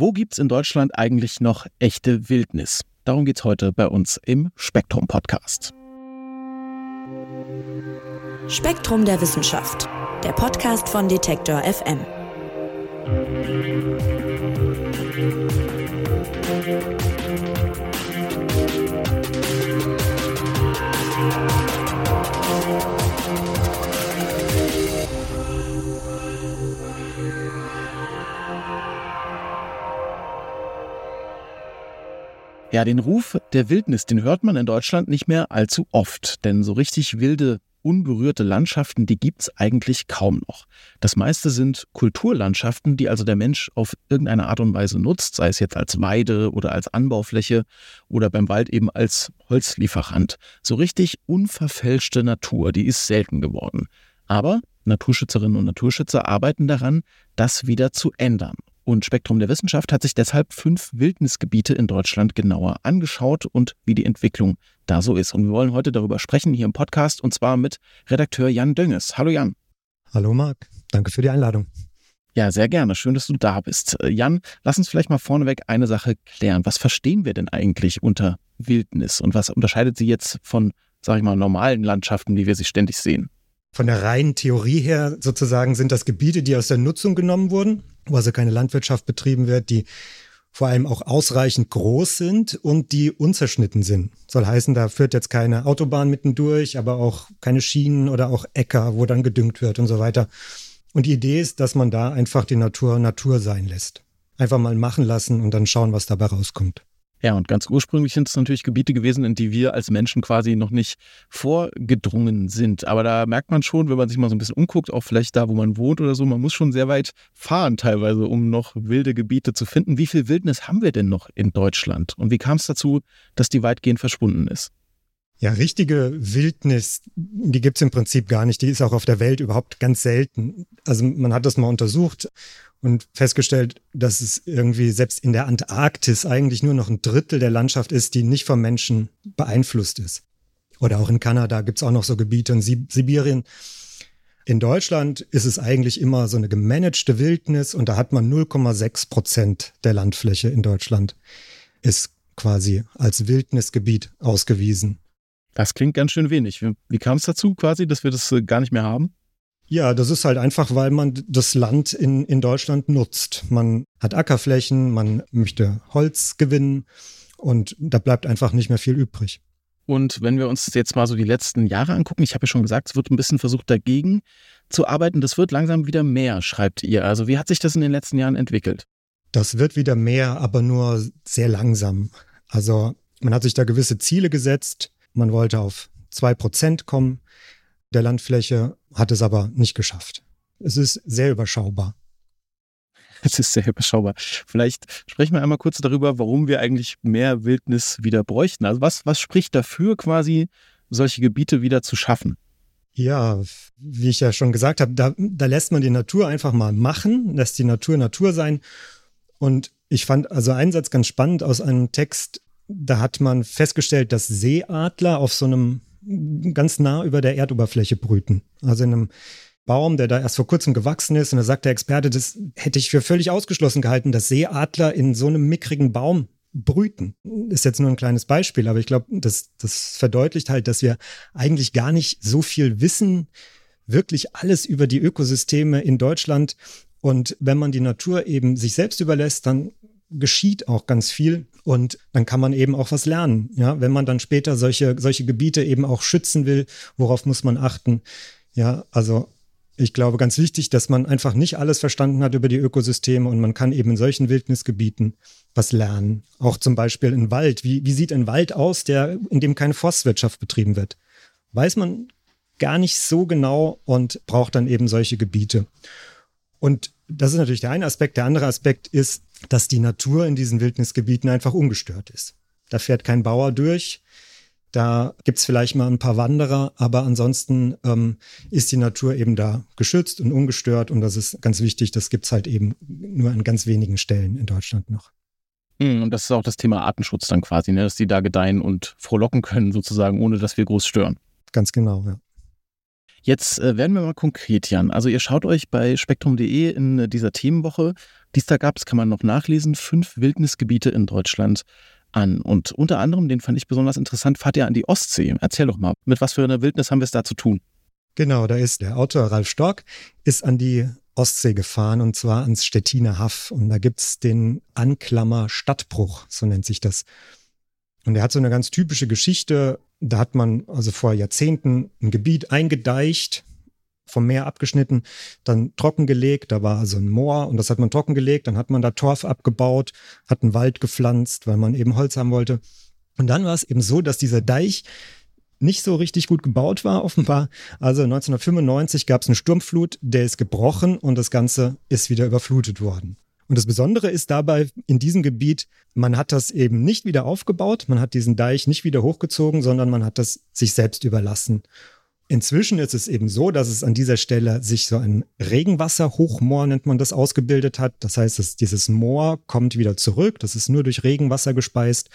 Wo gibt's in Deutschland eigentlich noch echte Wildnis? Darum geht's heute bei uns im Spektrum Podcast. Spektrum der Wissenschaft, der Podcast von Detektor FM. Ja, den Ruf der Wildnis, den hört man in Deutschland nicht mehr allzu oft, denn so richtig wilde, unberührte Landschaften, die gibt's eigentlich kaum noch. Das meiste sind Kulturlandschaften, die also der Mensch auf irgendeine Art und Weise nutzt, sei es jetzt als Weide oder als Anbaufläche oder beim Wald eben als Holzlieferant. So richtig unverfälschte Natur, die ist selten geworden. Aber Naturschützerinnen und Naturschützer arbeiten daran, das wieder zu ändern. Und Spektrum der Wissenschaft hat sich deshalb fünf Wildnisgebiete in Deutschland genauer angeschaut und wie die Entwicklung da so ist. Und wir wollen heute darüber sprechen hier im Podcast und zwar mit Redakteur Jan Dönges. Hallo Jan. Hallo Marc, danke für die Einladung. Ja, sehr gerne. Schön, dass du da bist. Äh, Jan, lass uns vielleicht mal vorneweg eine Sache klären. Was verstehen wir denn eigentlich unter Wildnis und was unterscheidet sie jetzt von, sag ich mal, normalen Landschaften, wie wir sie ständig sehen? Von der reinen Theorie her sozusagen sind das Gebiete, die aus der Nutzung genommen wurden, wo also keine Landwirtschaft betrieben wird, die vor allem auch ausreichend groß sind und die unzerschnitten sind. Soll heißen, da führt jetzt keine Autobahn mittendurch, aber auch keine Schienen oder auch Äcker, wo dann gedüngt wird und so weiter. Und die Idee ist, dass man da einfach die Natur Natur sein lässt. Einfach mal machen lassen und dann schauen, was dabei rauskommt. Ja, und ganz ursprünglich sind es natürlich Gebiete gewesen, in die wir als Menschen quasi noch nicht vorgedrungen sind. Aber da merkt man schon, wenn man sich mal so ein bisschen umguckt, auch vielleicht da, wo man wohnt oder so, man muss schon sehr weit fahren teilweise, um noch wilde Gebiete zu finden. Wie viel Wildnis haben wir denn noch in Deutschland? Und wie kam es dazu, dass die weitgehend verschwunden ist? Ja, richtige Wildnis, die gibt's im Prinzip gar nicht. Die ist auch auf der Welt überhaupt ganz selten. Also man hat das mal untersucht und festgestellt, dass es irgendwie selbst in der Antarktis eigentlich nur noch ein Drittel der Landschaft ist, die nicht vom Menschen beeinflusst ist. Oder auch in Kanada gibt's auch noch so Gebiete in Sibirien. In Deutschland ist es eigentlich immer so eine gemanagte Wildnis und da hat man 0,6 Prozent der Landfläche in Deutschland ist quasi als Wildnisgebiet ausgewiesen. Das klingt ganz schön wenig. Wie, kam es dazu quasi, dass wir das äh, gar nicht mehr haben? Ja, das ist halt einfach, weil man das Land in, in Deutschland nutzt. Man hat Ackerflächen, man möchte Holz gewinnen und da bleibt einfach nicht mehr viel übrig. Und wenn wir uns jetzt mal so die letzten Jahre angucken, ich habe ja schon gesagt, es wird ein bisschen versucht dagegen zu arbeiten. Das wird langsam wieder mehr, schreibt ihr. Also wie hat sich das in den letzten Jahren entwickelt? Das wird wieder mehr, aber nur sehr langsam. Also man hat sich da gewisse Ziele gesetzt. Man wollte auf zwei Prozent kommen der Landfläche, hat es aber nicht geschafft. Es ist sehr überschaubar. Es ist sehr überschaubar. Vielleicht sprechen wir einmal kurz darüber, warum wir eigentlich mehr Wildnis wieder bräuchten. Also was, was spricht dafür, quasi solche Gebiete wieder zu schaffen? Ja, wie ich ja schon gesagt habe, da, da lässt man die Natur einfach mal machen, lässt die Natur Natur sein. Und ich fand also einen Satz ganz spannend aus einem Text, da hat man festgestellt, dass Seeadler auf so einem ganz nah über der Erdoberfläche brüten. Also in einem Baum, der da erst vor kurzem gewachsen ist. Und da sagt der Experte, das hätte ich für völlig ausgeschlossen gehalten, dass Seeadler in so einem mickrigen Baum brüten. Ist jetzt nur ein kleines Beispiel, aber ich glaube, das, das verdeutlicht halt, dass wir eigentlich gar nicht so viel wissen, wirklich alles über die Ökosysteme in Deutschland. Und wenn man die Natur eben sich selbst überlässt, dann geschieht auch ganz viel und dann kann man eben auch was lernen. Ja, wenn man dann später solche, solche Gebiete eben auch schützen will, worauf muss man achten? Ja, also ich glaube, ganz wichtig, dass man einfach nicht alles verstanden hat über die Ökosysteme und man kann eben in solchen Wildnisgebieten was lernen. Auch zum Beispiel in Wald. Wie, wie sieht ein Wald aus, der, in dem keine Forstwirtschaft betrieben wird? Weiß man gar nicht so genau und braucht dann eben solche Gebiete. Und das ist natürlich der eine Aspekt. Der andere Aspekt ist, dass die Natur in diesen Wildnisgebieten einfach ungestört ist. Da fährt kein Bauer durch. Da gibt's vielleicht mal ein paar Wanderer, aber ansonsten ähm, ist die Natur eben da geschützt und ungestört. Und das ist ganz wichtig. Das gibt's halt eben nur an ganz wenigen Stellen in Deutschland noch. Hm, und das ist auch das Thema Artenschutz dann quasi, ne? dass die da gedeihen und frohlocken können, sozusagen, ohne dass wir groß stören. Ganz genau, ja. Jetzt äh, werden wir mal konkret, Jan. Also ihr schaut euch bei spektrum.de in dieser Themenwoche, die es da gab, das kann man noch nachlesen, fünf Wildnisgebiete in Deutschland an. Und unter anderem, den fand ich besonders interessant, fahrt ihr an die Ostsee. Erzähl doch mal, mit was für einer Wildnis haben wir es da zu tun? Genau, da ist der Autor Ralf Stork, ist an die Ostsee gefahren und zwar ans Stettiner Haff. Und da gibt es den Anklammer Stadtbruch, so nennt sich das. Und er hat so eine ganz typische Geschichte. Da hat man also vor Jahrzehnten ein Gebiet eingedeicht, vom Meer abgeschnitten, dann trockengelegt. Da war also ein Moor und das hat man trockengelegt. Dann hat man da Torf abgebaut, hat einen Wald gepflanzt, weil man eben Holz haben wollte. Und dann war es eben so, dass dieser Deich nicht so richtig gut gebaut war, offenbar. Also 1995 gab es eine Sturmflut, der ist gebrochen und das Ganze ist wieder überflutet worden. Und das Besondere ist dabei in diesem Gebiet, man hat das eben nicht wieder aufgebaut, man hat diesen Deich nicht wieder hochgezogen, sondern man hat das sich selbst überlassen. Inzwischen ist es eben so, dass es an dieser Stelle sich so ein Regenwasserhochmoor, nennt man das, ausgebildet hat. Das heißt, dass dieses Moor kommt wieder zurück. Das ist nur durch Regenwasser gespeist.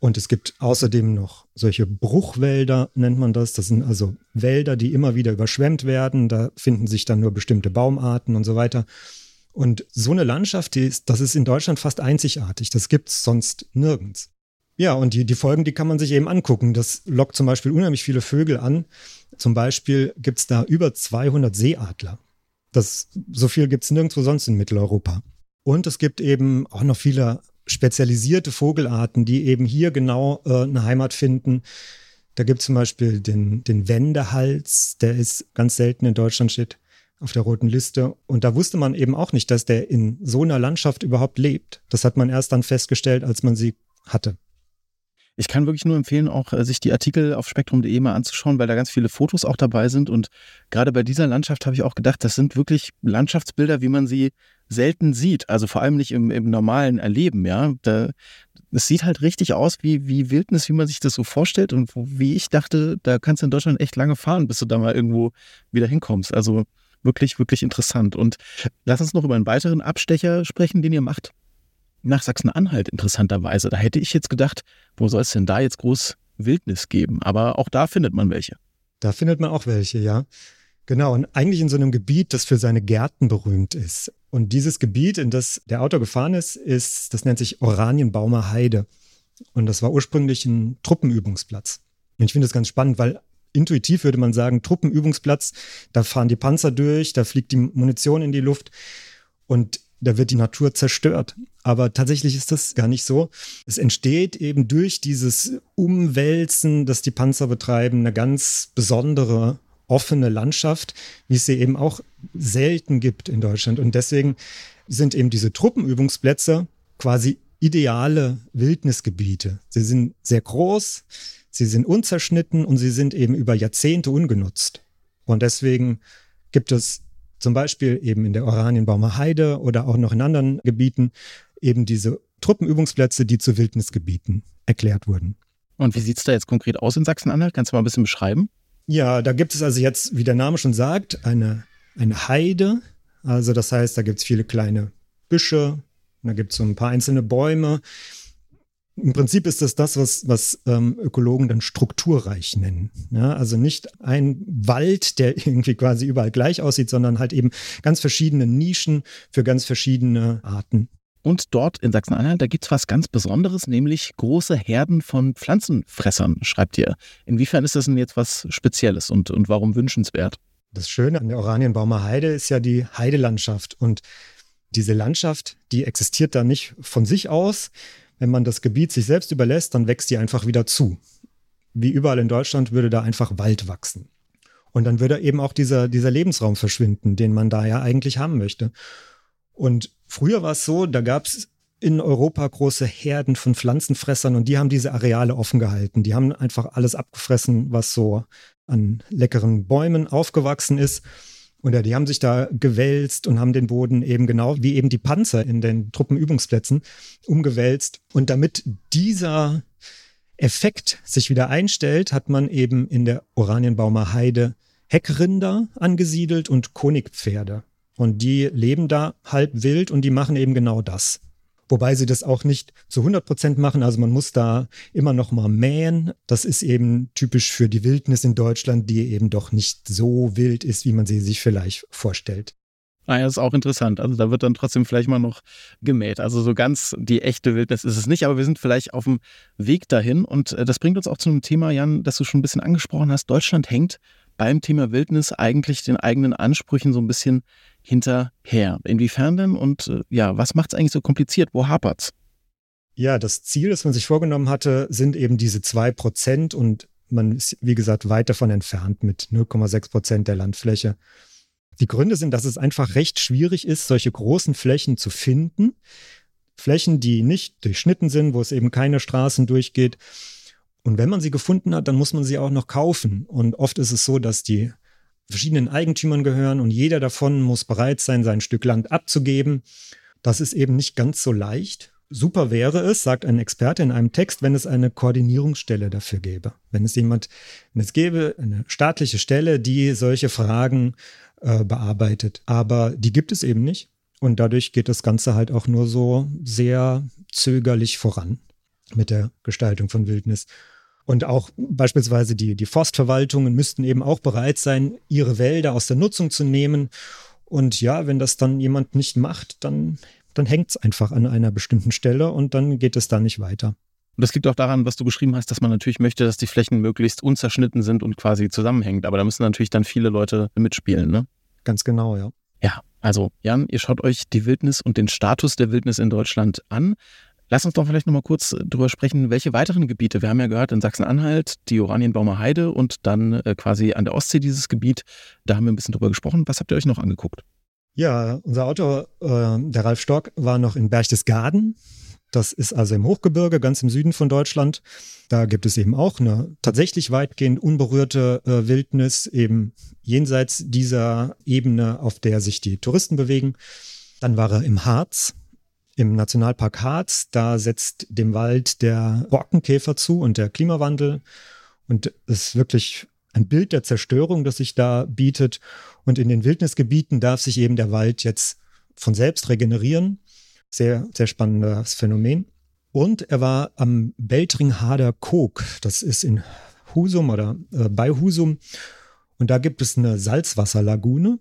Und es gibt außerdem noch solche Bruchwälder, nennt man das. Das sind also Wälder, die immer wieder überschwemmt werden. Da finden sich dann nur bestimmte Baumarten und so weiter. Und so eine Landschaft, die ist, das ist in Deutschland fast einzigartig. Das gibt es sonst nirgends. Ja, und die, die Folgen, die kann man sich eben angucken. Das lockt zum Beispiel unheimlich viele Vögel an. Zum Beispiel gibt es da über 200 Seeadler. Das, so viel gibt es nirgendwo sonst in Mitteleuropa. Und es gibt eben auch noch viele spezialisierte Vogelarten, die eben hier genau äh, eine Heimat finden. Da gibt es zum Beispiel den, den Wendehals, der ist ganz selten in Deutschland, steht auf der roten Liste. Und da wusste man eben auch nicht, dass der in so einer Landschaft überhaupt lebt. Das hat man erst dann festgestellt, als man sie hatte. Ich kann wirklich nur empfehlen, auch äh, sich die Artikel auf spektrum.de mal anzuschauen, weil da ganz viele Fotos auch dabei sind. Und gerade bei dieser Landschaft habe ich auch gedacht, das sind wirklich Landschaftsbilder, wie man sie selten sieht. Also vor allem nicht im, im normalen Erleben, ja. Da, es sieht halt richtig aus wie, wie Wildnis, wie man sich das so vorstellt. Und wie ich dachte, da kannst du in Deutschland echt lange fahren, bis du da mal irgendwo wieder hinkommst. Also wirklich, wirklich interessant. Und lass uns noch über einen weiteren Abstecher sprechen, den ihr macht nach Sachsen-Anhalt interessanterweise. Da hätte ich jetzt gedacht, wo soll es denn da jetzt groß Wildnis geben? Aber auch da findet man welche. Da findet man auch welche, ja. Genau, und eigentlich in so einem Gebiet, das für seine Gärten berühmt ist. Und dieses Gebiet, in das der Autor gefahren ist, ist, das nennt sich Oranienbaumer Heide. Und das war ursprünglich ein Truppenübungsplatz. Und ich finde das ganz spannend, weil intuitiv würde man sagen, Truppenübungsplatz, da fahren die Panzer durch, da fliegt die Munition in die Luft. Und da wird die Natur zerstört. Aber tatsächlich ist das gar nicht so. Es entsteht eben durch dieses Umwälzen, das die Panzer betreiben, eine ganz besondere offene Landschaft, wie es sie eben auch selten gibt in Deutschland. Und deswegen sind eben diese Truppenübungsplätze quasi ideale Wildnisgebiete. Sie sind sehr groß, sie sind unzerschnitten und sie sind eben über Jahrzehnte ungenutzt. Und deswegen gibt es zum Beispiel eben in der Oranienbaumer Heide oder auch noch in anderen Gebieten eben diese Truppenübungsplätze, die zu Wildnisgebieten erklärt wurden. Und wie sieht es da jetzt konkret aus in Sachsen-Anhalt? Kannst du mal ein bisschen beschreiben? Ja, da gibt es also jetzt, wie der Name schon sagt, eine, eine Heide. Also das heißt, da gibt es viele kleine Büsche, da gibt es so ein paar einzelne Bäume. Im Prinzip ist das das, was, was ähm, Ökologen dann strukturreich nennen. Ja, also nicht ein Wald, der irgendwie quasi überall gleich aussieht, sondern halt eben ganz verschiedene Nischen für ganz verschiedene Arten. Und dort in Sachsen-Anhalt, da gibt es was ganz Besonderes, nämlich große Herden von Pflanzenfressern, schreibt ihr. Inwiefern ist das denn jetzt was Spezielles und, und warum wünschenswert? Das Schöne an der Oranienbaumer Heide ist ja die Heidelandschaft. Und diese Landschaft, die existiert da nicht von sich aus, wenn man das Gebiet sich selbst überlässt, dann wächst die einfach wieder zu. Wie überall in Deutschland würde da einfach Wald wachsen. Und dann würde eben auch dieser, dieser Lebensraum verschwinden, den man da ja eigentlich haben möchte. Und früher war es so, da gab es in Europa große Herden von Pflanzenfressern und die haben diese Areale offen gehalten. Die haben einfach alles abgefressen, was so an leckeren Bäumen aufgewachsen ist. Und ja, die haben sich da gewälzt und haben den Boden eben genau wie eben die Panzer in den Truppenübungsplätzen umgewälzt. Und damit dieser Effekt sich wieder einstellt, hat man eben in der Oranienbaumer Heide Heckrinder angesiedelt und Konigpferde. Und die leben da halb wild und die machen eben genau das. Wobei sie das auch nicht zu 100 Prozent machen. Also man muss da immer noch mal mähen. Das ist eben typisch für die Wildnis in Deutschland, die eben doch nicht so wild ist, wie man sie sich vielleicht vorstellt. Ah ja, ist auch interessant. Also da wird dann trotzdem vielleicht mal noch gemäht. Also so ganz die echte Wildnis ist es nicht, aber wir sind vielleicht auf dem Weg dahin. Und äh, das bringt uns auch zu einem Thema, Jan, das du schon ein bisschen angesprochen hast. Deutschland hängt beim Thema Wildnis eigentlich den eigenen Ansprüchen so ein bisschen hinterher. Inwiefern denn und äh, ja, was macht es eigentlich so kompliziert? Wo hapert's? Ja, das Ziel, das man sich vorgenommen hatte, sind eben diese zwei Prozent und man ist, wie gesagt, weit davon entfernt mit 0,6 Prozent der Landfläche. Die Gründe sind, dass es einfach recht schwierig ist, solche großen Flächen zu finden. Flächen, die nicht durchschnitten sind, wo es eben keine Straßen durchgeht. Und wenn man sie gefunden hat, dann muss man sie auch noch kaufen. Und oft ist es so, dass die verschiedenen Eigentümern gehören und jeder davon muss bereit sein, sein Stück Land abzugeben. Das ist eben nicht ganz so leicht. Super wäre es, sagt ein Experte in einem Text, wenn es eine Koordinierungsstelle dafür gäbe. Wenn es jemand, wenn es gäbe, eine staatliche Stelle, die solche Fragen äh, bearbeitet. Aber die gibt es eben nicht. Und dadurch geht das Ganze halt auch nur so sehr zögerlich voran mit der Gestaltung von Wildnis. Und auch beispielsweise die, die Forstverwaltungen müssten eben auch bereit sein, ihre Wälder aus der Nutzung zu nehmen. Und ja, wenn das dann jemand nicht macht, dann, dann hängt es einfach an einer bestimmten Stelle und dann geht es da nicht weiter. Und das liegt auch daran, was du beschrieben hast, dass man natürlich möchte, dass die Flächen möglichst unzerschnitten sind und quasi zusammenhängt. Aber da müssen natürlich dann viele Leute mitspielen, ne? Ganz genau, ja. Ja, also Jan, ihr schaut euch die Wildnis und den Status der Wildnis in Deutschland an. Lass uns doch vielleicht nochmal kurz drüber sprechen, welche weiteren Gebiete. Wir haben ja gehört, in Sachsen-Anhalt die Oranienbaumer Heide und dann äh, quasi an der Ostsee dieses Gebiet. Da haben wir ein bisschen drüber gesprochen. Was habt ihr euch noch angeguckt? Ja, unser Autor, äh, der Ralf Stock, war noch in Berchtesgaden. Das ist also im Hochgebirge, ganz im Süden von Deutschland. Da gibt es eben auch eine tatsächlich weitgehend unberührte äh, Wildnis, eben jenseits dieser Ebene, auf der sich die Touristen bewegen. Dann war er im Harz, im Nationalpark Harz. Da setzt dem Wald der Borkenkäfer zu und der Klimawandel. Und es ist wirklich ein Bild der Zerstörung, das sich da bietet. Und in den Wildnisgebieten darf sich eben der Wald jetzt von selbst regenerieren. Sehr, sehr spannendes Phänomen. Und er war am Beltringhader Kog. Das ist in Husum oder äh, bei Husum. Und da gibt es eine Salzwasserlagune.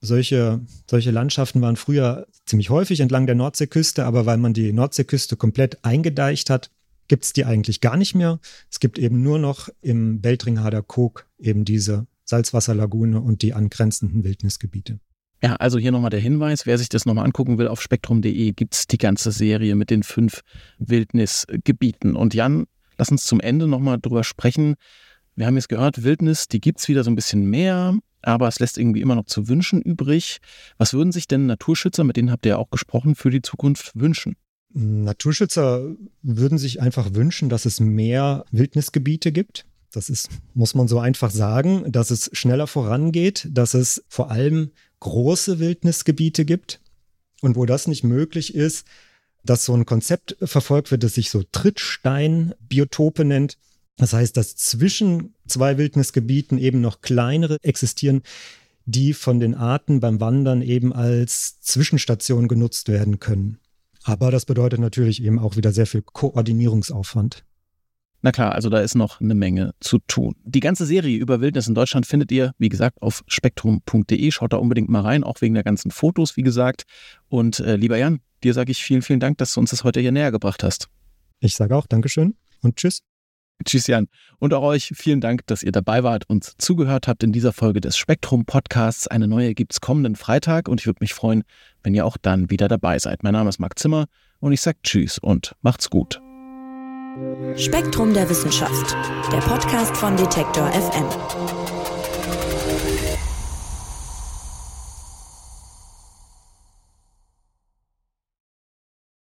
Solche, solche Landschaften waren früher ziemlich häufig entlang der Nordseeküste, aber weil man die Nordseeküste komplett eingedeicht hat, gibt es die eigentlich gar nicht mehr. Es gibt eben nur noch im Beltringhader Kog eben diese Salzwasserlagune und die angrenzenden Wildnisgebiete. Ja, also hier nochmal der Hinweis, wer sich das nochmal angucken will, auf spektrum.de gibt es die ganze Serie mit den fünf Wildnisgebieten. Und Jan, lass uns zum Ende nochmal drüber sprechen. Wir haben jetzt gehört, Wildnis, die gibt es wieder so ein bisschen mehr, aber es lässt irgendwie immer noch zu wünschen übrig. Was würden sich denn Naturschützer, mit denen habt ihr ja auch gesprochen, für die Zukunft wünschen? Naturschützer würden sich einfach wünschen, dass es mehr Wildnisgebiete gibt. Das ist, muss man so einfach sagen, dass es schneller vorangeht, dass es vor allem große Wildnisgebiete gibt. Und wo das nicht möglich ist, dass so ein Konzept verfolgt wird, das sich so Trittsteinbiotope nennt. Das heißt, dass zwischen zwei Wildnisgebieten eben noch kleinere existieren, die von den Arten beim Wandern eben als Zwischenstation genutzt werden können. Aber das bedeutet natürlich eben auch wieder sehr viel Koordinierungsaufwand. Na klar, also da ist noch eine Menge zu tun. Die ganze Serie über Wildnis in Deutschland findet ihr, wie gesagt, auf spektrum.de. Schaut da unbedingt mal rein, auch wegen der ganzen Fotos, wie gesagt. Und äh, lieber Jan, dir sage ich vielen, vielen Dank, dass du uns das heute hier näher gebracht hast. Ich sage auch Dankeschön und Tschüss. Tschüss, Jan. Und auch euch vielen Dank, dass ihr dabei wart und zugehört habt in dieser Folge des Spektrum Podcasts. Eine neue gibt es kommenden Freitag und ich würde mich freuen, wenn ihr auch dann wieder dabei seid. Mein Name ist Marc Zimmer und ich sage Tschüss und macht's gut. Spektrum der Wissenschaft, der Podcast von Detektor FM.